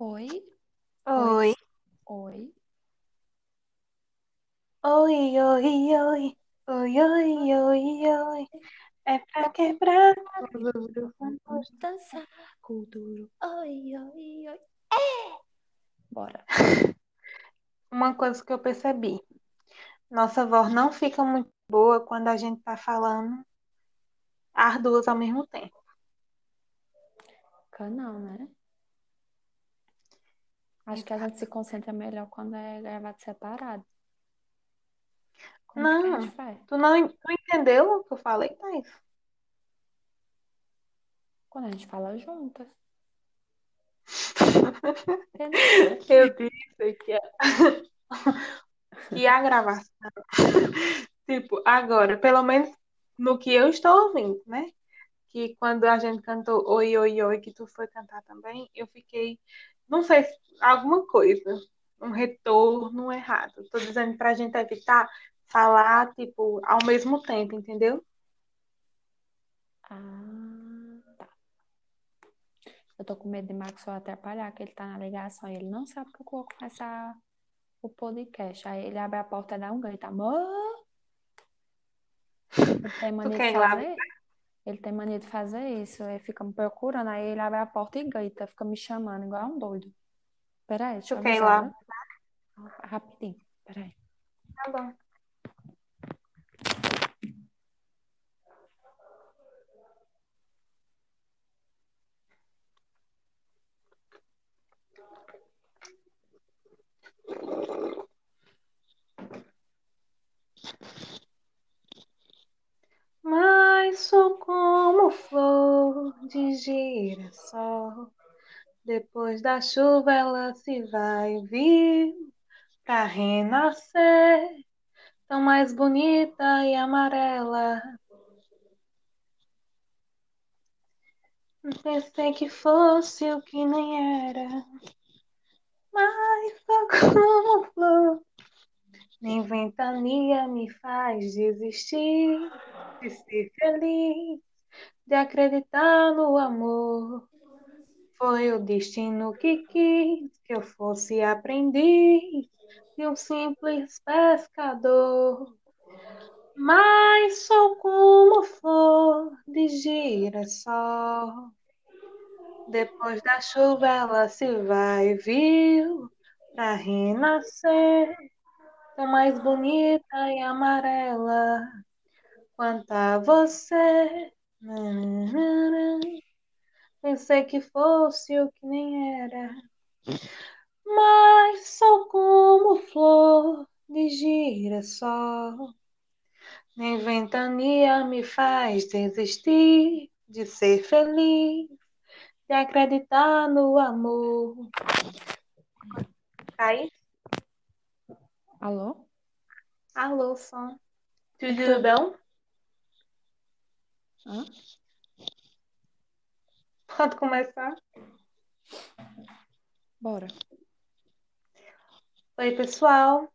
Oi? Oi. Oi? Oi, oi, oi. Oi, oi, oi, oi. É pra quebrar. Vamos dançar com o duro. Oi, oi, oi. É! Bora. Uma coisa que eu percebi. Nossa voz não fica muito boa quando a gente tá falando as duas ao mesmo tempo. Canal, né? Acho que a gente se concentra melhor quando é gravado separado. Como Não, tu não, tu entendeu o que eu falei, Thaís? Quando a gente fala juntas. Eu disse que a, que a gravação, tipo, agora, pelo menos no que eu estou ouvindo, né? Que quando a gente cantou Oi, Oi, Oi, que tu foi cantar também, eu fiquei, não sei, alguma coisa, um retorno errado. Tô dizendo pra gente evitar falar, tipo, ao mesmo tempo, entendeu? Ah, tá. Eu tô com medo de só atrapalhar, que ele tá na ligação e ele não sabe que eu vou começar o podcast. Aí ele abre a porta e dá um grito. Amor! Tem mania de quer ir lá? Ele tem mania de fazer isso. Ele fica me procurando, aí ele abre a porta e grita, fica me chamando igual um doido. Peraí, deixa eu avisar, lá? né? Rapidinho, peraí. Tá bom. Mas sou como flor de girassol. Depois da chuva ela se vai vir pra renascer. Tão mais bonita e amarela. Pensei que fosse o que nem era. Mas sou como flor. Nem ventania me faz desistir de ser feliz, de acreditar no amor. Foi o destino que quis que eu fosse aprendiz de um simples pescador. Mas sou como flor de girassol. Depois da chuva ela se vai, viu? Pra renascer, tão mais bonita e amarela quanto a você. Pensei que fosse o que nem era, mas sou como flor de girassol. Nem ventania me faz desistir de ser feliz, de acreditar no amor. Aí, Alô? alô, som. Tudo bom? Pode começar? Bora. Oi, pessoal.